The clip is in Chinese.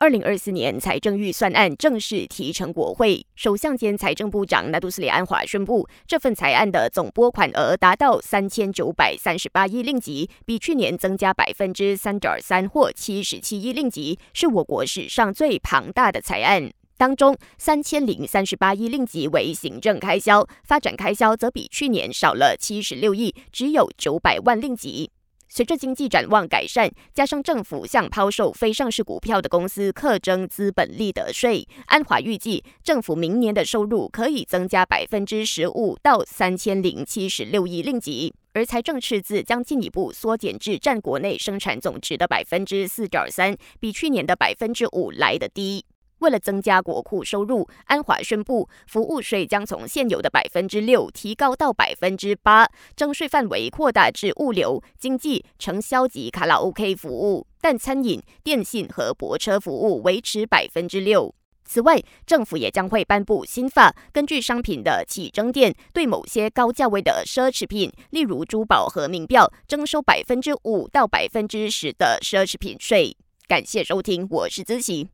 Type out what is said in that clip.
二零二四年财政预算案正式提呈国会，首相兼财政部长纳杜斯里安华宣布，这份财案的总拨款额达到三千九百三十八亿令吉，比去年增加百分之三点三或七十七亿令吉，是我国史上最庞大的财案。当中，三千零三十八亿令吉为行政开销，发展开销则比去年少了七十六亿，只有九百万令吉。随着经济展望改善，加上政府向抛售非上市股票的公司课征资本利得税，安华预计政府明年的收入可以增加百分之十五到三千零七十六亿令吉，而财政赤字将进一步缩减至占国内生产总值的百分之四点三，比去年的百分之五来得低。为了增加国库收入，安华宣布，服务税将从现有的百分之六提高到百分之八，征税范围扩大至物流、经济、承销及卡拉 OK 服务，但餐饮、电信和泊车服务维持百分之六。此外，政府也将会颁布新法，根据商品的起征点，对某些高价位的奢侈品，例如珠宝和名表，征收百分之五到百分之十的奢侈品税。感谢收听，我是子琪。